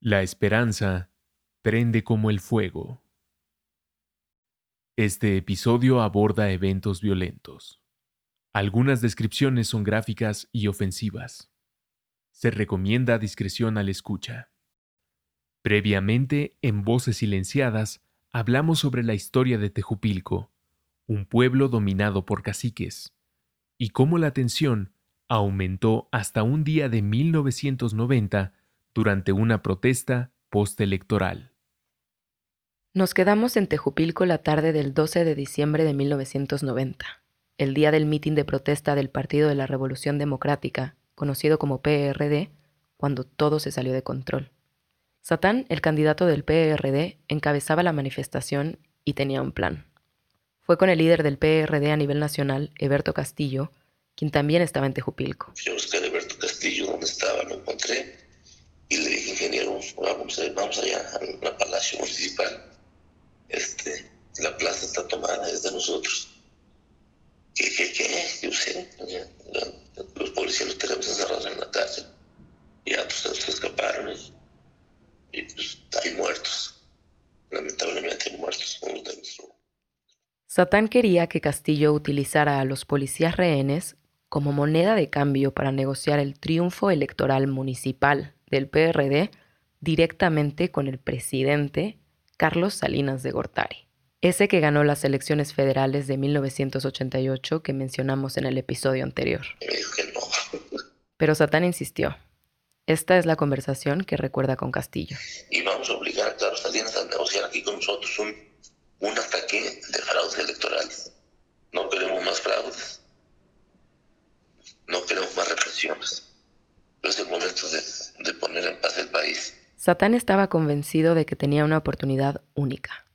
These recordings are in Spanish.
La esperanza prende como el fuego. Este episodio aborda eventos violentos. Algunas descripciones son gráficas y ofensivas. Se recomienda discreción al escucha. Previamente, en Voces Silenciadas, hablamos sobre la historia de Tejupilco, un pueblo dominado por caciques, y cómo la tensión aumentó hasta un día de 1990 durante una protesta postelectoral. Nos quedamos en Tejupilco la tarde del 12 de diciembre de 1990, el día del mitin de protesta del Partido de la Revolución Democrática, conocido como PRD, cuando todo se salió de control. Satán, el candidato del PRD, encabezaba la manifestación y tenía un plan. Fue con el líder del PRD a nivel nacional, Eberto Castillo, quien también estaba en Tejupilco. Yo busqué a Eberto Castillo, donde estaba, lo encontré y le dije, ingeniero, vamos, vamos allá al Palacio Municipal. Este, la plaza está tomada, es de nosotros. ¿Qué, qué, qué? Yo sé, los policías los tenemos encerrados en la cárcel. Ya, pues, se escaparon y, pues hay muertos. Lamentablemente hay muertos. Satán quería que Castillo utilizara a los policías rehenes como moneda de cambio para negociar el triunfo electoral municipal del PRD directamente con el presidente Carlos Salinas de Gortari, ese que ganó las elecciones federales de 1988 que mencionamos en el episodio anterior. Pero Satán insistió. Esta es la conversación que recuerda con Castillo. Y vamos a obligar a Carlos Salinas a negociar aquí con nosotros un, un ataque de fraudes electorales. No queremos más fraudes. No queremos más represiones es el momento de, poner en paz el país. Satán estaba convencido de que tenía una oportunidad única.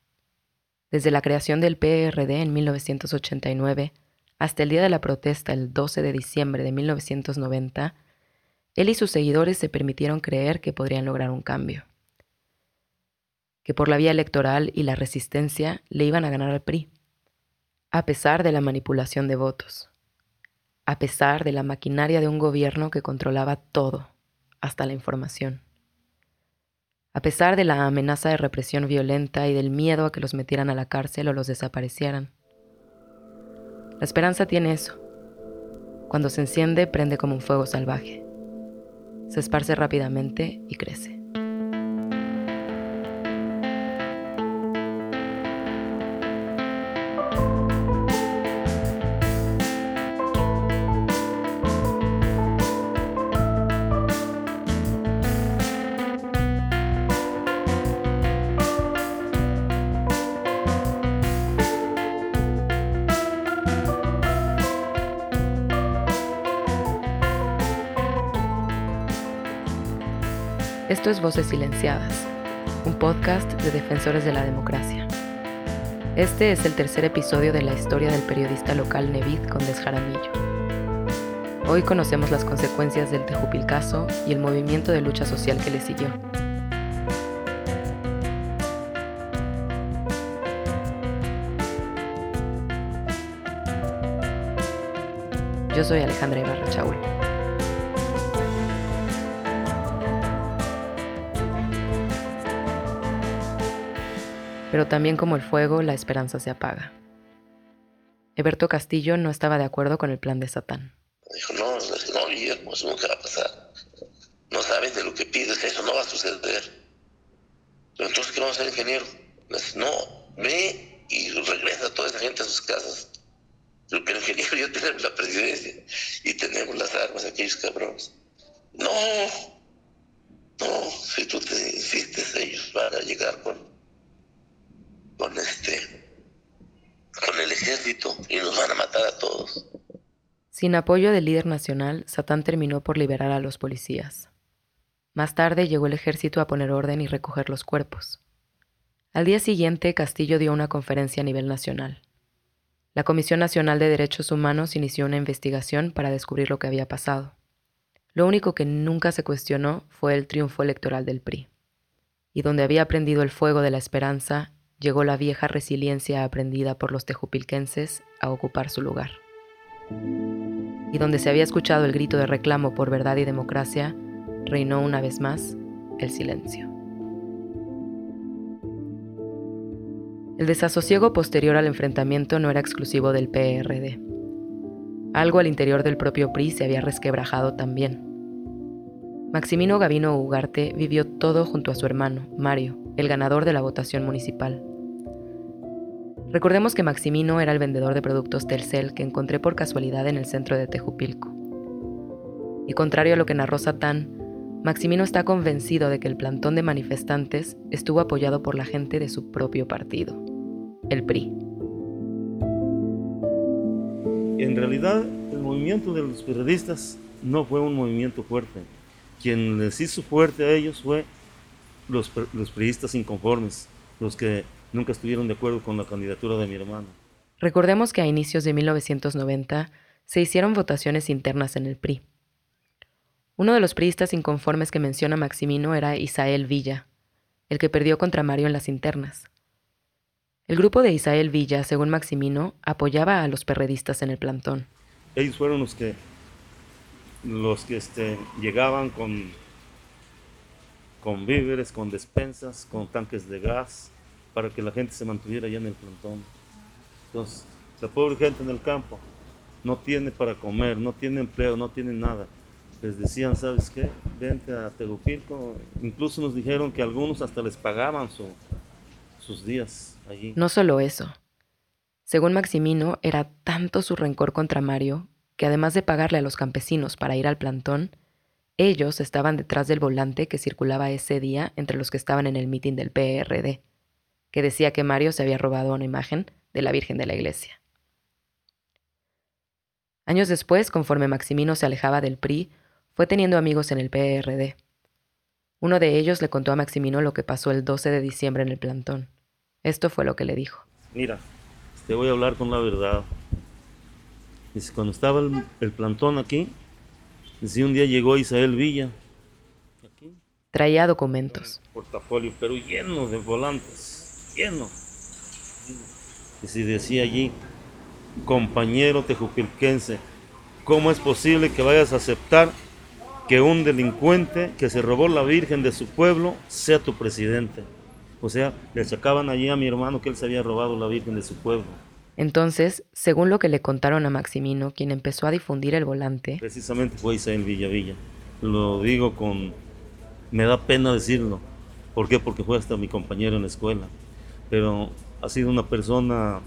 Desde la creación del PRD en 1989 hasta el día de la protesta el 12 de diciembre de 1990, él y sus seguidores se permitieron creer que podrían lograr un cambio, que por la vía electoral y la resistencia le iban a ganar al PRI, a pesar de la manipulación de votos a pesar de la maquinaria de un gobierno que controlaba todo, hasta la información. A pesar de la amenaza de represión violenta y del miedo a que los metieran a la cárcel o los desaparecieran. La esperanza tiene eso. Cuando se enciende, prende como un fuego salvaje. Se esparce rápidamente y crece. Es Voces Silenciadas, un podcast de defensores de la democracia. Este es el tercer episodio de la historia del periodista local Nevid Condes Jaramillo. Hoy conocemos las consecuencias del Tejupilcaso y el movimiento de lucha social que le siguió. Yo soy Alejandra Ibarra Chaul. Pero también como el fuego, la esperanza se apaga. Eberto Castillo no estaba de acuerdo con el plan de Satán. Dijo, no, no, Guillermo, eso nunca va a pasar. No sabes de lo que pides, eso no va a suceder. Entonces, ¿qué vamos a hacer, ingeniero? No, ve y regresa toda esa gente a sus casas. Pero el ingeniero ya tenemos la presidencia y tenemos las armas, aquellos cabrones. No, no, si tú te insistes, ellos van a llegar con con este con el ejército y nos van a matar a todos. Sin apoyo del líder nacional, Satán terminó por liberar a los policías. Más tarde llegó el ejército a poner orden y recoger los cuerpos. Al día siguiente, Castillo dio una conferencia a nivel nacional. La Comisión Nacional de Derechos Humanos inició una investigación para descubrir lo que había pasado. Lo único que nunca se cuestionó fue el triunfo electoral del PRI. Y donde había prendido el fuego de la esperanza, llegó la vieja resiliencia aprendida por los tejupilquenses a ocupar su lugar. Y donde se había escuchado el grito de reclamo por verdad y democracia, reinó una vez más el silencio. El desasosiego posterior al enfrentamiento no era exclusivo del PRD. Algo al interior del propio PRI se había resquebrajado también. Maximino Gavino Ugarte vivió todo junto a su hermano, Mario, el ganador de la votación municipal. Recordemos que Maximino era el vendedor de productos Telcel que encontré por casualidad en el centro de Tejupilco. Y contrario a lo que narró Satán, Maximino está convencido de que el plantón de manifestantes estuvo apoyado por la gente de su propio partido, el PRI. En realidad, el movimiento de los periodistas no fue un movimiento fuerte. Quien les hizo fuerte a ellos fue los, los priistas inconformes, los que nunca estuvieron de acuerdo con la candidatura de mi hermano. Recordemos que a inicios de 1990 se hicieron votaciones internas en el PRI. Uno de los priistas inconformes que menciona Maximino era Isael Villa, el que perdió contra Mario en las internas. El grupo de Isael Villa, según Maximino, apoyaba a los perredistas en el plantón. Ellos fueron los que los que este, llegaban con, con víveres, con despensas, con tanques de gas, para que la gente se mantuviera allá en el plantón. Entonces, la pobre gente en el campo no tiene para comer, no tiene empleo, no tiene nada. Les decían, ¿sabes qué? Vente a Tegucigalpa. Incluso nos dijeron que algunos hasta les pagaban sus días allí. No solo eso. Según Maximino, era tanto su rencor contra Mario que además de pagarle a los campesinos para ir al plantón, ellos estaban detrás del volante que circulaba ese día entre los que estaban en el mitin del PRD que decía que Mario se había robado una imagen de la Virgen de la Iglesia. Años después, conforme Maximino se alejaba del PRI, fue teniendo amigos en el PRD. Uno de ellos le contó a Maximino lo que pasó el 12 de diciembre en el plantón. Esto fue lo que le dijo. Mira, te voy a hablar con la verdad. Dice, cuando estaba el, plantón aquí, dice, un día llegó Isael Villa. Traía documentos. Portafolio, pero lleno de volantes lleno. Y si decía allí, compañero tejupilquense, ¿cómo es posible que vayas a aceptar que un delincuente que se robó la Virgen de su pueblo sea tu presidente? O sea, le achacaban allí a mi hermano que él se había robado la Virgen de su pueblo. Entonces, según lo que le contaron a Maximino, quien empezó a difundir el volante... Precisamente fue Isabel Villavilla. Lo digo con... Me da pena decirlo. ¿Por qué? Porque fue hasta mi compañero en la escuela pero ha sido una persona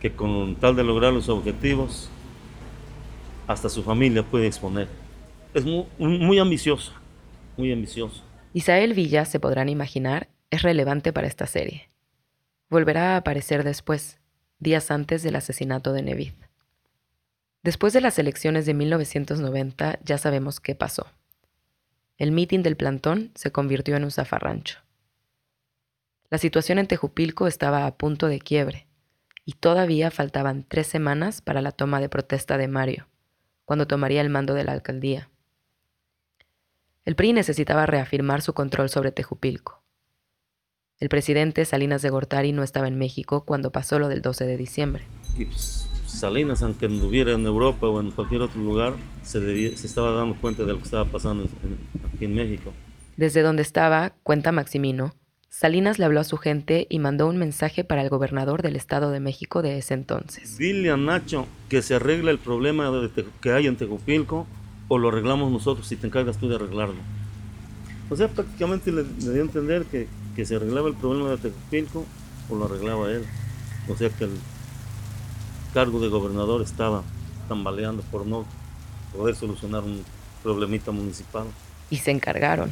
que con tal de lograr los objetivos, hasta su familia puede exponer. Es muy, muy ambicioso, muy ambicioso. Isael Villa, se podrán imaginar, es relevante para esta serie. Volverá a aparecer después, días antes del asesinato de Nevid. Después de las elecciones de 1990 ya sabemos qué pasó. El mitin del plantón se convirtió en un zafarrancho. La situación en Tejupilco estaba a punto de quiebre, y todavía faltaban tres semanas para la toma de protesta de Mario, cuando tomaría el mando de la alcaldía. El PRI necesitaba reafirmar su control sobre Tejupilco. El presidente Salinas de Gortari no estaba en México cuando pasó lo del 12 de diciembre. Pues, Salinas, aunque anduviera en Europa o en cualquier otro lugar, se, estaba dando cuenta de lo que estaba pasando aquí en México. Desde donde estaba, cuenta Maximino, Salinas le habló a su gente y mandó un mensaje para el gobernador del Estado de México de ese entonces. Dile a Nacho que se arregle el problema que hay en Tejupilco o lo arreglamos nosotros si te encargas tú de arreglarlo. O sea, prácticamente le, dio a entender que, que, se arreglaba el problema de Tejupilco o lo arreglaba él. O sea que el cargo de gobernador estaba tambaleando por no poder solucionar un problemita municipal. Y se encargaron.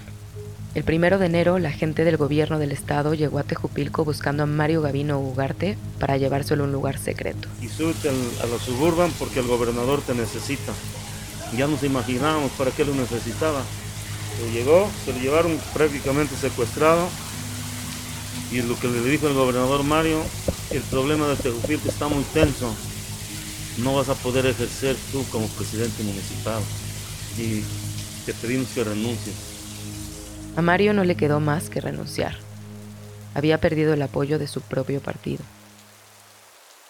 El primero de enero, la gente del gobierno del estado llegó a Tejupilco buscando a Mario Gavino Ugarte para llevárselo a un lugar secreto. Y súbete a la suburban porque el gobernador te necesita. Ya nos imaginábamos para qué lo necesitaba. Se llegó, se lo llevaron prácticamente secuestrado. Y lo que le dijo el gobernador Mario, el problema de Tejupilco está muy tenso. No vas a poder ejercer tú como presidente municipal. Y te pedimos que renuncies. A Mario no le quedó más que renunciar. Había perdido el apoyo de su propio partido.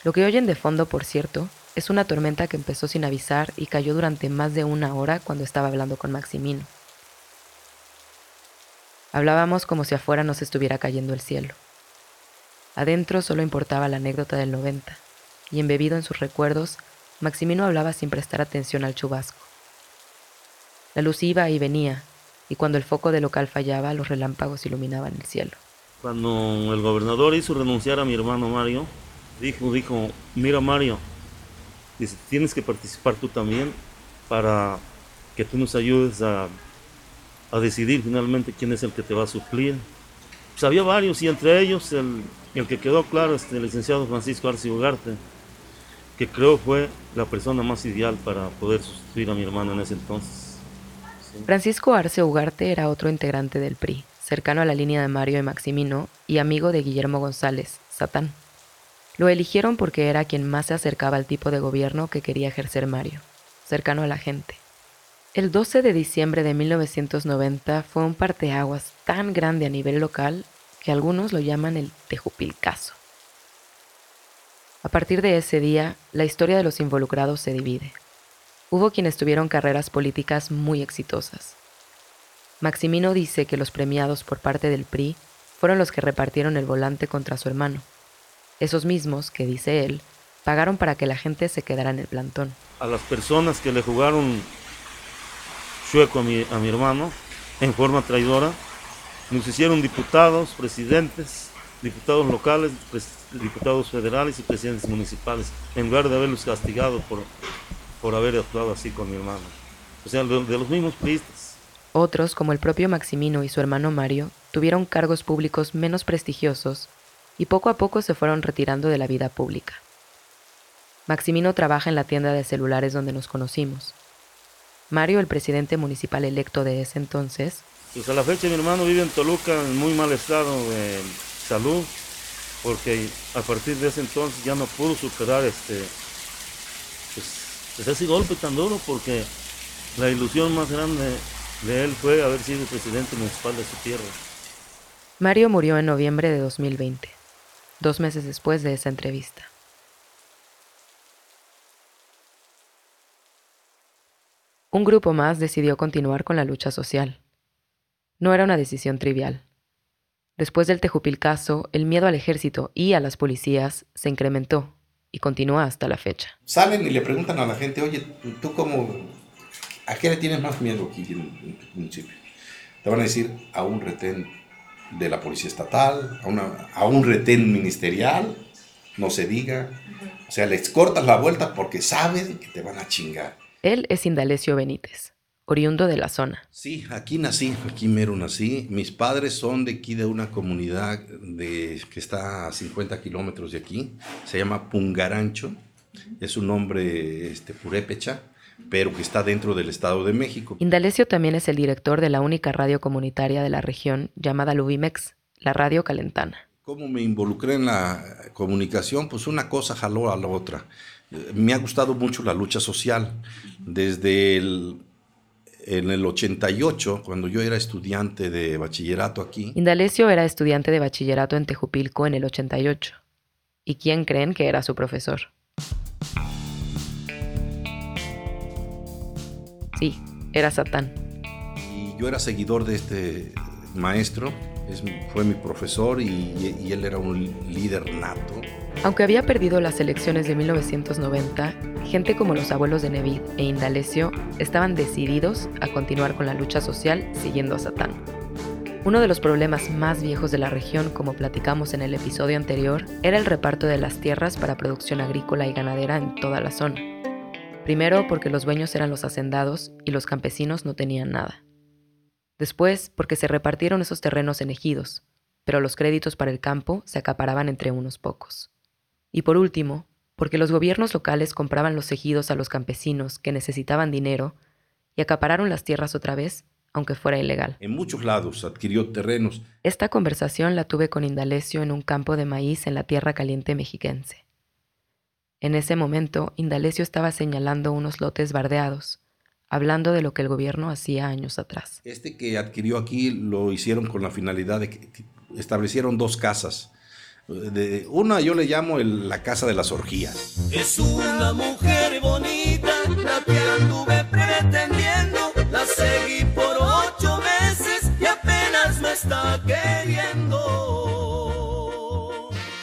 Lo que oyen de fondo, por cierto, es una tormenta que empezó sin avisar y cayó durante más de una hora cuando estaba hablando con Maximino. Hablábamos como si afuera nos estuviera cayendo el cielo. Adentro solo importaba la anécdota del 90, y embebido en sus recuerdos, Maximino hablaba sin prestar atención al chubasco. La luz iba y venía, y cuando el foco del local fallaba, los relámpagos iluminaban el cielo. Cuando el gobernador hizo renunciar a mi hermano Mario, dijo, dijo, mira Mario, dice, tienes que participar tú también para que tú nos ayudes a, a decidir finalmente quién es el que te va a suplir. Pues había varios y entre ellos el, el que quedó claro, este, el licenciado Francisco Arce Ugarte, que creo fue la persona más ideal para poder sustituir a mi hermano en ese entonces. Francisco Arce Ugarte era otro integrante del PRI, cercano a la línea de Mario y Maximino y amigo de Guillermo González, Satán. Lo eligieron porque era quien más se acercaba al tipo de gobierno que quería ejercer Mario, cercano a la gente. El 12 de diciembre de 1990 fue un parteaguas tan grande a nivel local que algunos lo llaman el Tejupilcaso. A partir de ese día, la historia de los involucrados se divide. Hubo quienes tuvieron carreras políticas muy exitosas. Maximino dice que los premiados por parte del PRI fueron los que repartieron el volante contra su hermano. Esos mismos, que dice él, pagaron para que la gente se quedara en el plantón. A las personas que le jugaron chueco a mi, a mi hermano en forma traidora, nos hicieron diputados, presidentes, diputados locales, diputados federales y presidentes municipales, en lugar de haberlos castigado por, por haber actuado así con mi hermano. O sea, de, de los mismos priistas. Otros, como el propio Maximino y su hermano Mario, tuvieron cargos públicos menos prestigiosos y poco a poco se fueron retirando de la vida pública. Maximino trabaja en la tienda de celulares donde nos conocimos. Mario, el presidente municipal electo de ese entonces, Pues a la fecha mi hermano vive en Toluca en muy mal estado de salud, porque a partir de ese entonces ya no pudo superar este, pues, ese golpe tan duro, porque la ilusión más grande de él fue haber sido presidente municipal de su tierra. Mario murió en noviembre de 2020, dos meses después de esa entrevista. Un grupo más decidió continuar con la lucha social. No era una decisión trivial. Después del Tejupilcaso, el miedo al ejército y a las policías se incrementó y continúa hasta la fecha. Salen y le preguntan a la gente, oye, ¿tú cómo, a qué le tienes más miedo aquí en, tu municipio? Te van a decir a un retén de la policía estatal, a, una- a un retén ministerial, no se diga. O sea, les cortas la vuelta porque saben que te van a chingar. Él es Indalecio Benítez, oriundo de la zona. Sí, aquí nací, aquí mero nací. Mis padres son de aquí, de una comunidad de, que está a 50 kilómetros de aquí. Se llama Pungarancho. Es un nombre este, purépecha, pero que está dentro del Estado de México. Indalecio también es el director de la única radio comunitaria de la región llamada Lubimex, la Radio Calentana. ¿Cómo me involucré en la comunicación? Pues una cosa jaló a la otra. Me ha gustado mucho la lucha social. Desde el, en el 88, cuando yo era estudiante de bachillerato aquí, Indalecio era estudiante de bachillerato en Tejupilco en el 88. ¿Y quién creen que era su profesor? Sí, era Satán. y yo era seguidor de este maestro, es- fue mi profesor y, y él era un líder nato. Aunque había perdido las elecciones de 1990, gente como los abuelos de Nevid e Indalecio estaban decididos a continuar con la lucha social siguiendo a Satán. Uno de los problemas más viejos de la región, como platicamos en el episodio anterior, era el reparto de las tierras para producción agrícola y ganadera en toda la zona. Primero porque los dueños eran los hacendados y los campesinos no tenían nada. Después porque se repartieron esos terrenos en ejidos, pero los créditos para el campo se acaparaban entre unos pocos. Y por último, porque los gobiernos locales compraban los ejidos a los campesinos que necesitaban dinero y acapararon las tierras otra vez, aunque fuera ilegal. En muchos lados adquirió terrenos. Esta conversación la tuve con Indalecio en un campo de maíz en la tierra caliente mexiquense. En ese momento, Indalecio estaba señalando unos lotes bardeados, hablando de lo que el gobierno hacía años atrás. Este que adquirió aquí lo hicieron con la finalidad de que establecieron dos casas. De- una yo le llamo el- la casa de las orgías. Es una mujer bonita, la que anduve pretendiendo. La seguí por ocho meses y apenas me está queriendo.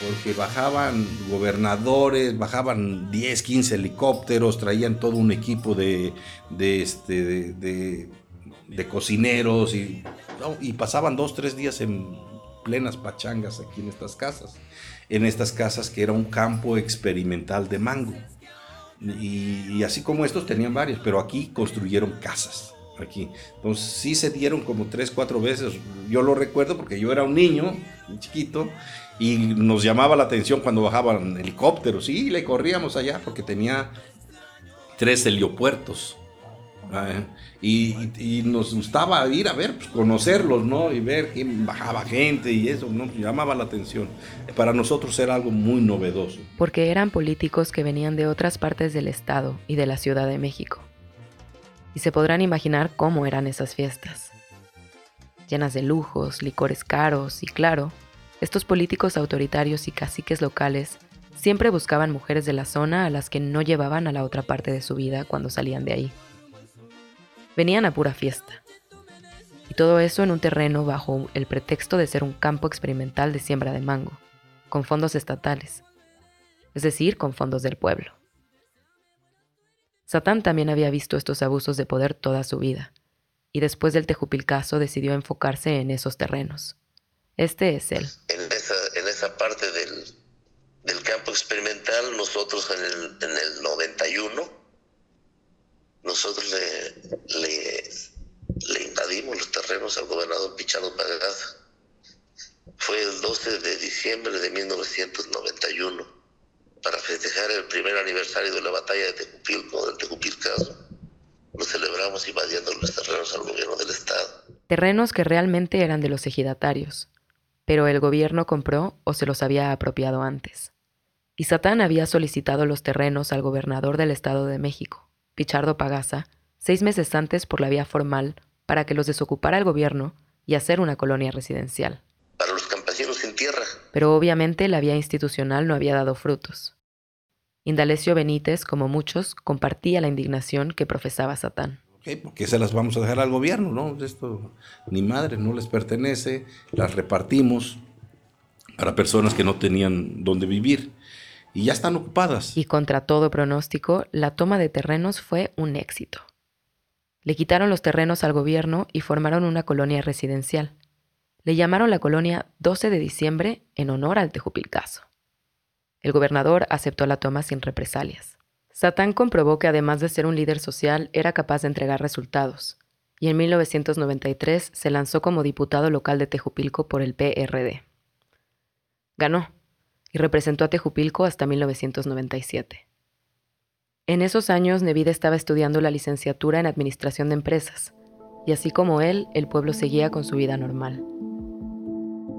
Por que bajaban gobernadores, bajaban 10, 15 helicópteros, traían todo un equipo de, de, este, de, de- cocineros y, y pasaban dos, tres días en plenas pachangas aquí en estas casas. En estas casas que era un campo experimental de mango. Y, así como estos tenían varios, pero aquí construyeron casas. Aquí. Entonces sí se dieron como tres, cuatro veces. Yo lo recuerdo porque yo era un niño, un chiquito, y nos llamaba la atención cuando bajaban helicópteros. Y le corríamos allá porque tenía tres heliopuertos. Ah, Y, nos gustaba ir a ver, pues, conocerlos, ¿no? Y ver quién bajaba gente y eso, ¿no? Llamaba la atención. Para nosotros era algo muy novedoso. porque eran políticos que venían de otras partes del estado y de la Ciudad de México. Y se podrán imaginar cómo eran esas fiestas. Llenas de lujos, licores caros y claro, estos políticos autoritarios y caciques locales siempre buscaban mujeres de la zona a las que no llevaban a la otra parte de su vida cuando salían de ahí. Venían a pura fiesta. Y todo eso en un terreno bajo el pretexto de ser un campo experimental de siembra de mango, con fondos estatales es decir, con fondos del pueblo. Satán también había visto estos abusos de poder toda su vida, y después del Tejupilcaso decidió enfocarse en esos terrenos. Este es él. En esa, en esa parte del, campo experimental, nosotros en el, en el 91, nosotros le, invadimos los terrenos al gobernador Pichardo Pagaza. Fue el 12 de diciembre de 1991 para festejar el primer aniversario de la batalla de Tejupilco, del Tejupilcaso. Lo celebramos invadiendo los terrenos al gobierno del estado. Terrenos que realmente eran de los ejidatarios, pero el gobierno compró o se los había apropiado antes. Y Satán había solicitado los terrenos al gobernador del Estado de México, Pichardo Pagaza, seis meses antes por la vía formal para que los desocupara el gobierno y hacer una colonia residencial. Para los campesinos sin tierra, pero obviamente la vía institucional no había dado frutos. Indalecio Benítez, como muchos, compartía la indignación que profesaba Satán. Ok, porque se las vamos a dejar al gobierno, ¿no? Esto ni madre, no les pertenece, las repartimos para personas que no tenían dónde vivir y ya están ocupadas. Y contra todo pronóstico, la toma de terrenos fue un éxito. Le quitaron los terrenos al gobierno y formaron una colonia residencial. Le llamaron la colonia 12 de diciembre en honor al Tejupilcaso. El gobernador aceptó la toma sin represalias. Satán comprobó que además de ser un líder social, era capaz de entregar resultados, y en 1993 se lanzó como diputado local de Tejupilco por el PRD. Ganó, y representó a Tejupilco hasta 1997. En esos años, Nevide estaba estudiando la licenciatura en Administración de Empresas, y así como él, el pueblo seguía con su vida normal.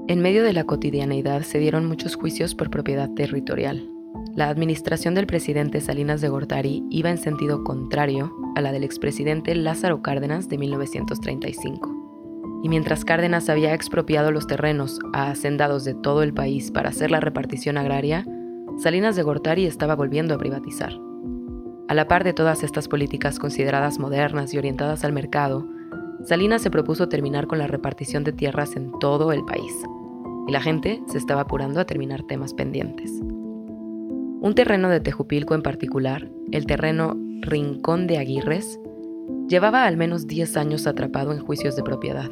En medio de la cotidianeidad se dieron muchos juicios por propiedad territorial. La administración del presidente Salinas de Gortari iba en sentido contrario a la del expresidente Lázaro Cárdenas de 1935. Y mientras Cárdenas había expropiado los terrenos a hacendados de todo el país para hacer la repartición agraria, Salinas de Gortari estaba volviendo a privatizar. A la par de todas estas políticas consideradas modernas y orientadas al mercado, Salinas se propuso terminar con la repartición de tierras en todo el país, y la gente se estaba apurando a terminar temas pendientes. Un terreno de Tejupilco en particular, el terreno Rincón de Aguirres, llevaba al menos 10 años atrapado en juicios de propiedad.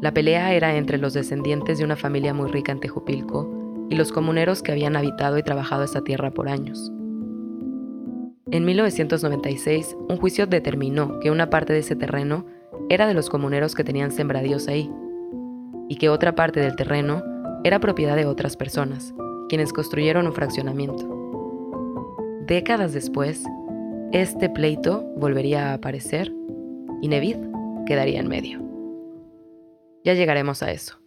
La pelea era entre los descendientes de una familia muy rica en Tejupilco y los comuneros que habían habitado y trabajado esa tierra por años. En 1996, un juicio determinó que una parte de ese terreno era de los comuneros que tenían sembradíos ahí, y que otra parte del terreno era propiedad de otras personas, quienes construyeron un fraccionamiento. Décadas después, este pleito volvería a aparecer y Nevid quedaría en medio. Ya llegaremos a eso.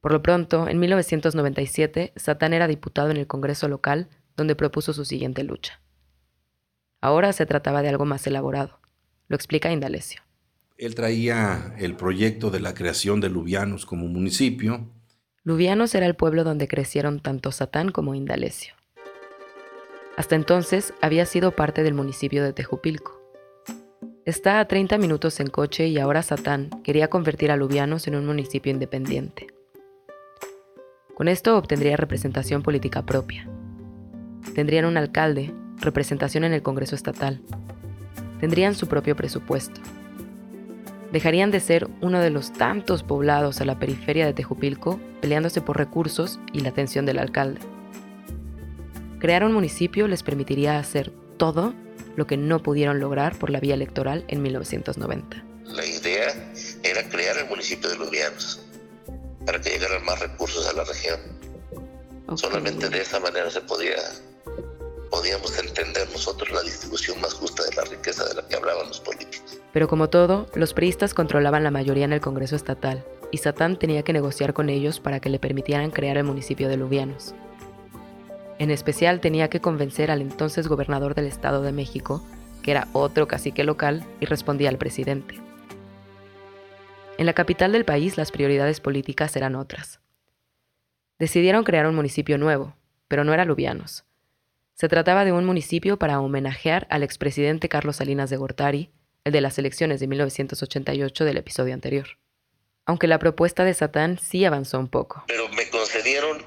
Por lo pronto, en 1997, Satán era diputado en el Congreso local, donde propuso su siguiente lucha. Ahora se trataba de algo más elaborado. Lo explica Indalecio. Él traía el proyecto de la creación de Lubianos como municipio. Lubianos era el pueblo donde crecieron tanto Satán como Indalecio. Hasta entonces había sido parte del municipio de Tejupilco. Está a 30 minutos en coche y ahora Satán quería convertir a Lubianos en un municipio independiente. Con esto obtendría representación política propia. Tendrían un alcalde, representación en el Congreso Estatal. Tendrían su propio presupuesto. Dejarían de ser uno de los tantos poblados a la periferia de Tejupilco peleándose por recursos y la atención del alcalde. Crear un municipio les permitiría hacer todo lo que no pudieron lograr por la vía electoral en 1990. La idea era crear el municipio de Lubianos para que llegaran más recursos a la región. Solamente de esa manera se podía podíamos entender nosotros la distribución más justa de la riqueza de la que hablaban los políticos. Pero como todo, los priistas controlaban la mayoría en el Congreso Estatal, y Satán tenía que negociar con ellos para que le permitieran crear el municipio de Lubianos. En especial tenía que convencer al entonces gobernador del Estado de México, que era otro cacique local y respondía al presidente. En la capital del país las prioridades políticas eran otras. Decidieron crear un municipio nuevo, pero no era Lubianos. Se trataba de un municipio para homenajear al expresidente Carlos Salinas de Gortari, el de las elecciones de 1988 del episodio anterior. Aunque la propuesta de Satán sí avanzó un poco. Pero me concedieron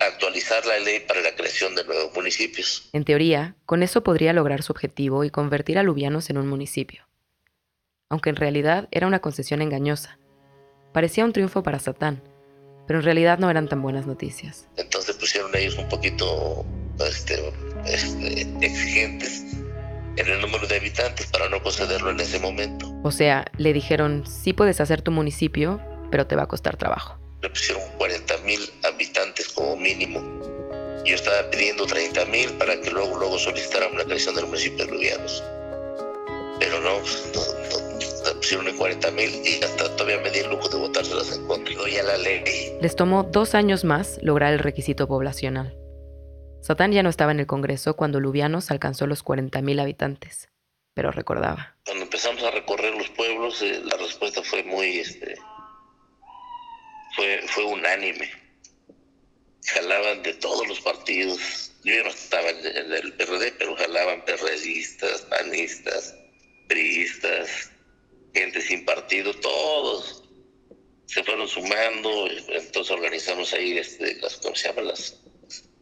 actualizar la ley para la creación de nuevos municipios. En teoría, con eso podría lograr su objetivo y convertir a Lubianos en un municipio. Aunque en realidad era una concesión engañosa. Parecía un triunfo para Satán, pero en realidad no eran tan buenas noticias. Entonces pusieron ellos un poquito este, este, exigentes en el número de habitantes para no concederlo en ese momento. O sea, le dijeron, sí puedes hacer tu municipio, pero te va a costar trabajo. Le pusieron 40 mil habitantes como mínimo. Yo estaba pidiendo 30 mil para que luego, luego solicitaran la creación del municipio de Lubianos. Pero no, no, no, le pusieron en 40 mil y hasta todavía me di el lujo de votárselas en contra. Y ya la ley. Les tomó dos años más lograr el requisito poblacional. Satán ya no estaba en el Congreso cuando Lubianos alcanzó los 40.000 habitantes, pero recordaba. Cuando empezamos a recorrer los pueblos, eh, la respuesta fue muy, este, fue, fue unánime. Jalaban de todos los partidos. Yo no estaba en, en el PRD, pero jalaban PRDistas, panistas, priistas, gente sin partido, todos se fueron sumando. Entonces organizamos ahí, este, las, ¿cómo se llama? Las,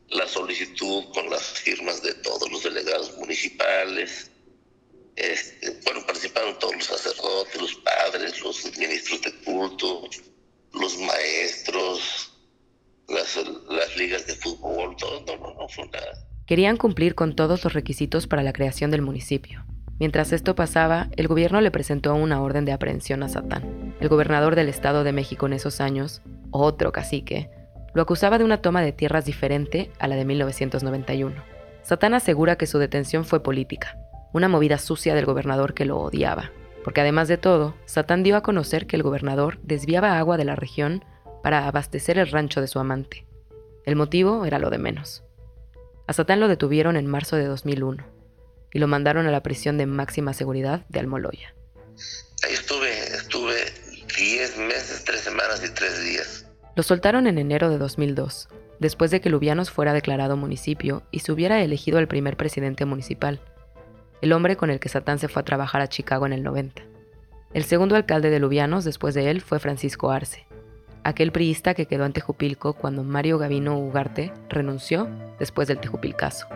la solicitud con las firmas de todos los delegados municipales. Este, bueno, participaron todos los sacerdotes, los padres, los ministros de culto, los maestros, las, ligas de fútbol, todo, no, no, no fue nada. Querían cumplir con todos los requisitos para la creación del municipio. Mientras esto pasaba, el gobierno le presentó una orden de aprehensión a Satán. El gobernador del Estado de México en esos años, otro cacique, lo acusaba de una toma de tierras diferente a la de 1991. Satán asegura que su detención fue política, una movida sucia del gobernador que lo odiaba, porque además de todo, Satán dio a conocer que el gobernador desviaba agua de la región para abastecer el rancho de su amante. El motivo era lo de menos. A Satán lo detuvieron en marzo de 2001 y lo mandaron a la prisión de máxima seguridad de Almoloya. Ahí estuve, estuve 10 meses, 3 semanas y 3 días. Lo soltaron en enero de 2002, después de que Lubianos fuera declarado municipio y se hubiera elegido el primer presidente municipal, el hombre con el que Satán se fue a trabajar a Chicago en el 90. El segundo alcalde de Lubianos después de él fue Francisco Arce, aquel priista que quedó en Tejupilco cuando Mario Gavino Ugarte renunció después del Tejupilcazo.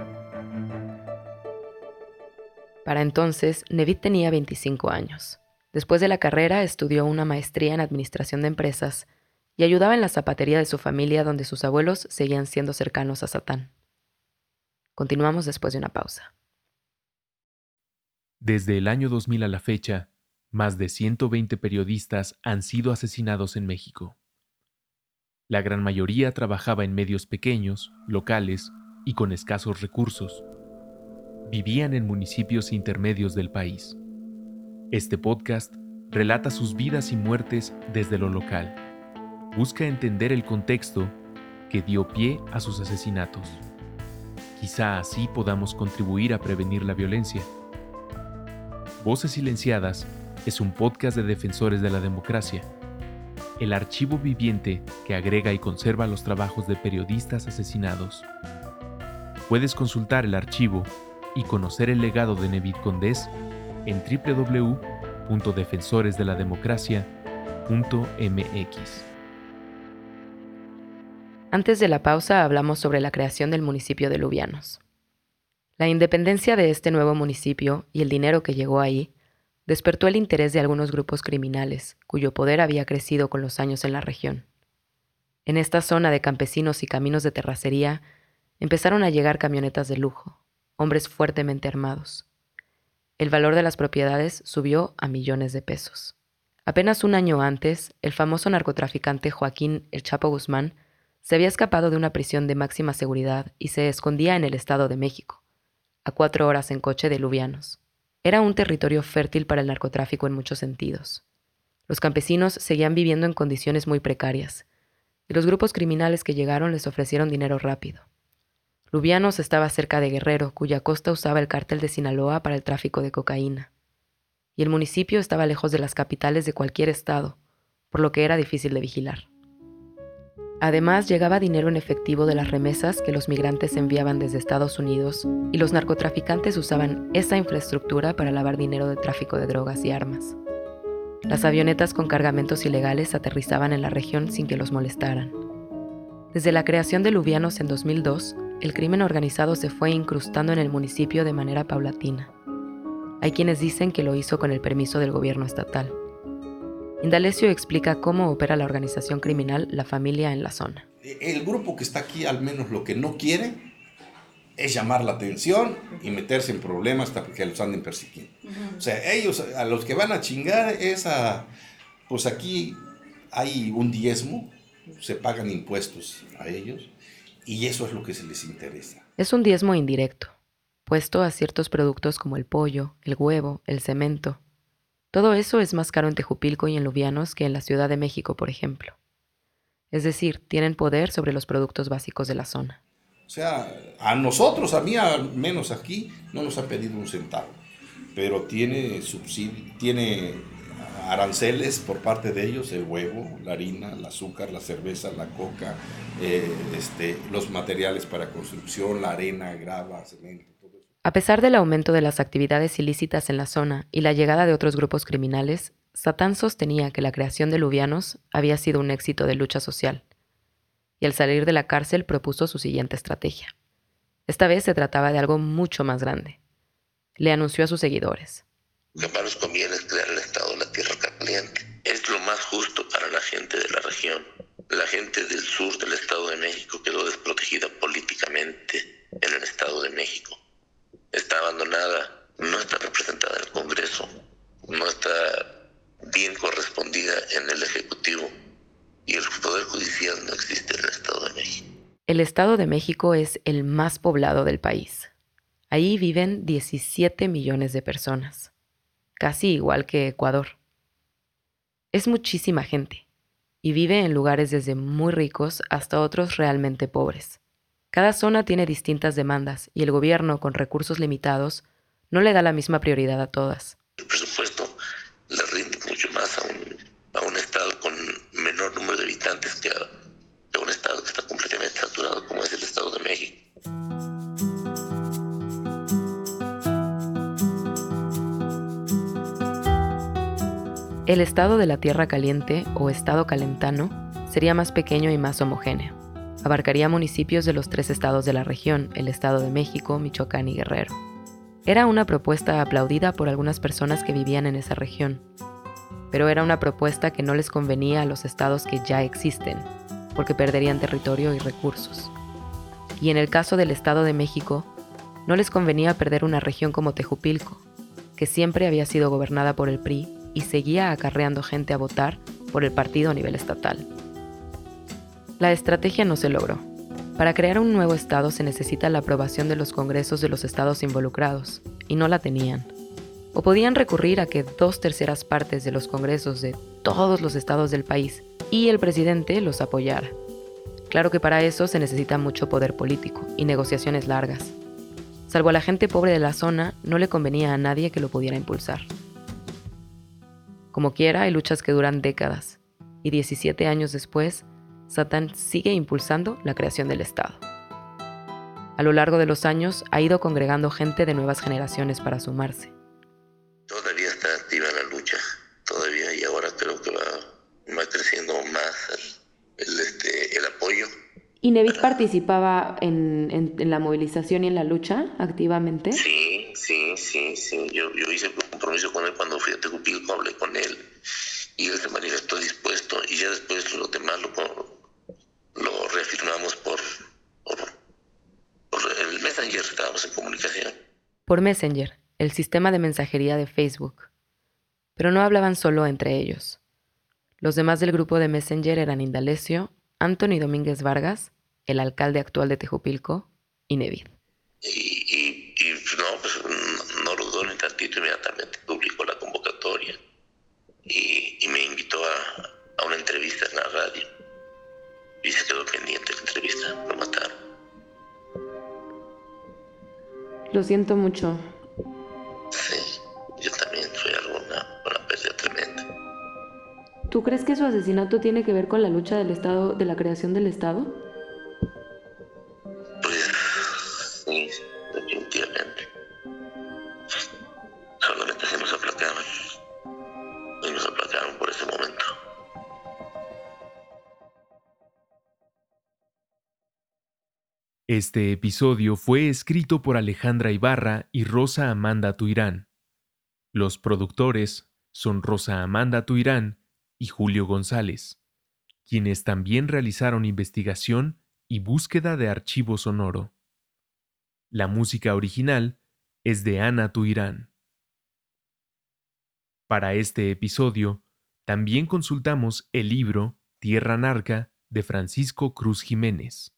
Para entonces, Nevit tenía 25 años. Después de la carrera estudió una maestría en administración de empresas y ayudaba en la zapatería de su familia donde sus abuelos seguían siendo cercanos a Satán. Continuamos después de una pausa. Desde el año 2000 a la fecha, más de 120 periodistas han sido asesinados en México. La gran mayoría trabajaba en medios pequeños, locales y con escasos recursos. Vivían en municipios intermedios del país. Este podcast relata sus vidas y muertes desde lo local. Busca entender el contexto que dio pie a sus asesinatos. Quizá así podamos contribuir a prevenir la violencia. Voces Silenciadas es un podcast de defensores de la democracia, el archivo viviente que agrega y conserva los trabajos de periodistas asesinados. Puedes consultar el archivo y conocer el legado de Nevid Condés en www.defensoresdelademocracia.mx. Antes de la pausa hablamos sobre la creación del municipio de Lubianos. La independencia de este nuevo municipio y el dinero que llegó ahí despertó el interés de algunos grupos criminales, cuyo poder había crecido con los años en la región. En esta zona de campesinos y caminos de terracería empezaron a llegar camionetas de lujo, hombres fuertemente armados. El valor de las propiedades subió a millones de pesos. Apenas un año antes, el famoso narcotraficante Joaquín El Chapo Guzmán se había escapado de una prisión de máxima seguridad y se escondía en el Estado de México, a cuatro horas en coche de Lubianos. Era un territorio fértil para el narcotráfico en muchos sentidos. Los campesinos seguían viviendo en condiciones muy precarias, y los grupos criminales que llegaron les ofrecieron dinero rápido. Lubianos estaba cerca de Guerrero, cuya costa usaba el cártel de Sinaloa para el tráfico de cocaína. Y el municipio estaba lejos de las capitales de cualquier estado, por lo que era difícil de vigilar. Además, llegaba dinero en efectivo de las remesas que los migrantes enviaban desde Estados Unidos y los narcotraficantes usaban esa infraestructura para lavar dinero de tráfico de drogas y armas. Las avionetas con cargamentos ilegales aterrizaban en la región sin que los molestaran. Desde la creación de Lubianos en 2002, el crimen organizado se fue incrustando en el municipio de manera paulatina. Hay quienes dicen que lo hizo con el permiso del gobierno estatal. Indalecio explica cómo opera la organización criminal La Familia en la zona. El grupo que está aquí al menos lo que no quiere es llamar la atención y meterse en problemas hasta que los anden persiguiendo. O sea, ellos, a los que van a chingar es a, pues aquí hay un diezmo, se pagan impuestos a ellos y eso es lo que se les interesa. Es un diezmo indirecto, puesto a ciertos productos como el pollo, el huevo, el cemento, todo eso es más caro en Tejupilco y en Lubianos que en la Ciudad de México, por ejemplo. Es decir, tienen poder sobre los productos básicos de la zona. O sea, a nosotros, a mí al menos aquí, no nos ha pedido un centavo, pero tiene subsidio, tiene aranceles por parte de ellos, el huevo, la harina, el azúcar, la cerveza, la coca, eh, este, los materiales para construcción, la arena, grava, cemento. A pesar del aumento de las actividades ilícitas en la zona y la llegada de otros grupos criminales, Satán sostenía que la creación de Lubianos había sido un éxito de lucha social, y al salir de la cárcel propuso su siguiente estrategia. Esta vez se trataba de algo mucho más grande. Le anunció a sus seguidores. Que más nos conviene crear el Estado de la Tierra Caliente. Es lo más justo para la gente de la región. La gente del sur del Estado de México quedó desprotegida políticamente en el Estado de México está abandonada, no está representada en el Congreso, no está bien correspondida en el Ejecutivo y el Poder Judicial no existe en el Estado de México. El Estado de México es el más poblado del país. Ahí viven 17 millones de personas, casi igual que Ecuador. Es muchísima gente y vive en lugares desde muy ricos hasta otros realmente pobres. Cada zona tiene distintas demandas y el gobierno, con recursos limitados, no le da la misma prioridad a todas. El presupuesto le rinde mucho más a un, estado con menor número de habitantes que a, un estado que está completamente saturado como es el Estado de México. El estado de la Tierra Caliente o estado calentano sería más pequeño y más homogéneo abarcaría municipios de los tres estados de la región, el Estado de México, Michoacán y Guerrero. Era una propuesta aplaudida por algunas personas que vivían en esa región, pero era una propuesta que no les convenía a los estados que ya existen, porque perderían territorio y recursos. Y en el caso del Estado de México, no les convenía perder una región como Tejupilco, que siempre había sido gobernada por el PRI y seguía acarreando gente a votar por el partido a nivel estatal. La estrategia no se logró. Para crear un nuevo Estado se necesita la aprobación de los congresos de los estados involucrados, y no la tenían. O podían recurrir a que dos terceras partes de los congresos de todos los estados del país y el presidente los apoyara. Claro que para eso se necesita mucho poder político y negociaciones largas. Salvo a la gente pobre de la zona, no le convenía a nadie que lo pudiera impulsar. Como quiera, hay luchas que duran décadas, y 17 años después, Satán sigue impulsando la creación del Estado. A lo largo de los años ha ido congregando gente de nuevas generaciones para sumarse. Todavía está activa la lucha, todavía, y ahora creo que va, creciendo más el, este, el apoyo. ¿Y Nevit participaba en, en, la movilización y en la lucha activamente? Sí, sí, sí, sí. Yo, yo hice un compromiso con él cuando fui a Tejupilco, hablé con él y él se manifestó dispuesto y ya después lo demás lo, lo reafirmamos por, por, por el Messenger, estábamos en comunicación. Por Messenger, el sistema de mensajería de Facebook. Pero no hablaban solo entre ellos. Los demás del grupo de Messenger eran Indalecio, Anthony Domínguez Vargas, el alcalde actual de Tejupilco, y Nevid. Y, y, no, pues no, lo dudó ni tantito, inmediatamente publicó la convocatoria y, me invitó a, a, una entrevista en la radio. Y se quedó pendiente la entrevista, lo mataron. Lo siento mucho. Sí, yo también fue alguna, una pérdida tremenda. ¿Tú crees que su asesinato tiene que ver con la lucha del Estado, de la creación del Estado? Este episodio fue escrito por Alejandra Ibarra y Rosa Amanda Tuirán. Los productores son Rosa Amanda Tuirán y Julio González, quienes también realizaron investigación y búsqueda de archivo sonoro. La música original es de Ana Tuirán. Para este episodio, también consultamos el libro Tierra Narca de Francisco Cruz Jiménez.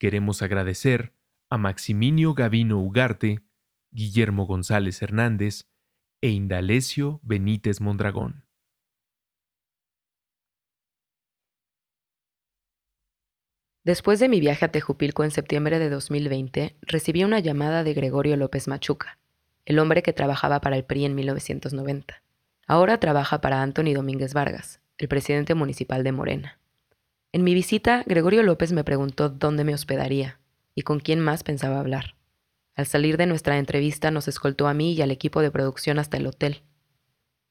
Queremos agradecer a Maximinio Gavino Ugarte, Guillermo González Hernández e Indalecio Benítez Mondragón. Después de mi viaje a Tejupilco en septiembre de 2020, recibí una llamada de Gregorio López Machuca, el hombre que trabajaba para el PRI en 1990. Ahora trabaja para Anthony Domínguez Vargas, el presidente municipal de Morena. En mi visita, Gregorio López me preguntó dónde me hospedaría y con quién más pensaba hablar. Al salir de nuestra entrevista nos escoltó a mí y al equipo de producción hasta el hotel.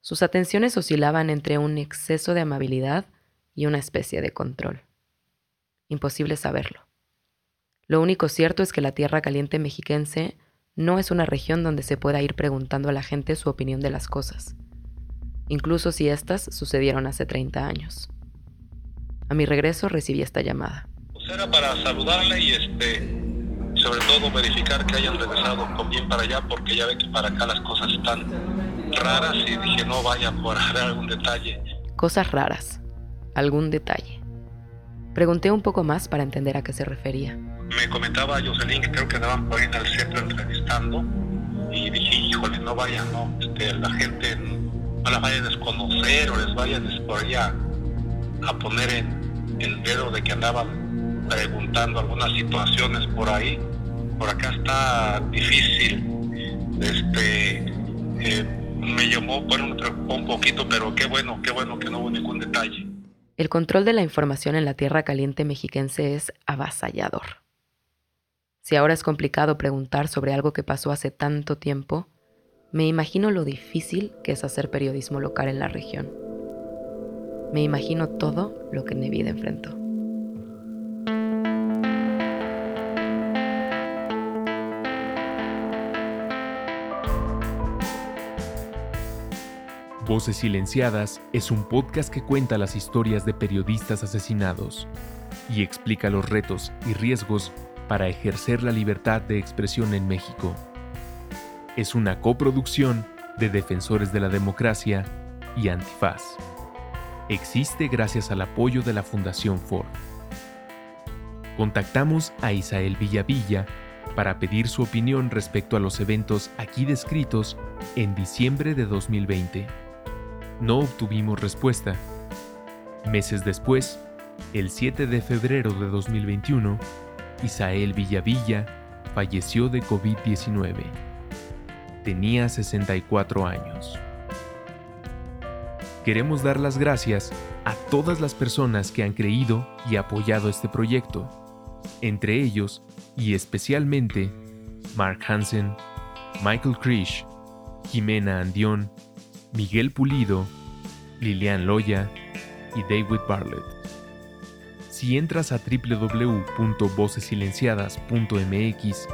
Sus atenciones oscilaban entre un exceso de amabilidad y una especie de control. Imposible saberlo. Lo único cierto es que la Tierra Caliente mexiquense no es una región donde se pueda ir preguntando a la gente su opinión de las cosas, incluso si éstas sucedieron hace 30 años. A mi regreso recibí esta llamada. Pues era para saludarle y este, sobre todo verificar que hayan regresado con bien para allá, porque ya ve que para acá las cosas están raras y dije no vaya por algún detalle. Cosas raras, algún detalle. Pregunté un poco más para entender a qué se refería. Me comentaba Jocelyn que creo que andaban por ahí en el centro entrevistando y dije, híjole, no vayan, no, este, la gente no la vaya a desconocer o les vayan por ahí a, poner en el dedo de que andaban preguntando algunas situaciones por ahí. Por acá está difícil. Este, eh, me llamó, bueno, me preocupó un poquito, pero qué bueno, qué bueno que no hubo ningún detalle. El control de la información en la Tierra Caliente mexiquense es avasallador. Si ahora es complicado preguntar sobre algo que pasó hace tanto tiempo, me imagino lo difícil que es hacer periodismo local en la región. Me imagino todo lo que Nevid enfrentó. Voces Silenciadas es un podcast que cuenta las historias de periodistas asesinados y explica los retos y riesgos para ejercer la libertad de expresión en México. Es una coproducción de Defensores de la Democracia y Antifaz. Existe gracias al apoyo de la Fundación Ford. Contactamos a Isael Villavilla para pedir su opinión respecto a los eventos aquí descritos en diciembre de 2020 no obtuvimos respuesta. Meses después, el 7 de febrero de 2021, Isael Villavilla falleció de COVID-19. Tenía 64 años. Queremos dar las gracias a todas las personas que han creído y apoyado este proyecto, entre ellos y especialmente Mark Hansen, Michael Krish, Jimena Andión, Miguel Pulido, Lilian Loya y David Bartlett. Si entras a www.vocesilenciadas.mx,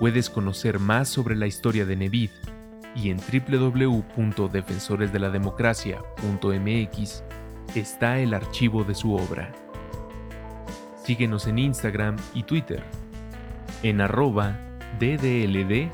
puedes conocer más sobre la historia de Nevid y en www.defensoresdelademocracia.mx está el archivo de su obra. Síguenos en Instagram y Twitter en arroba ddld-mx.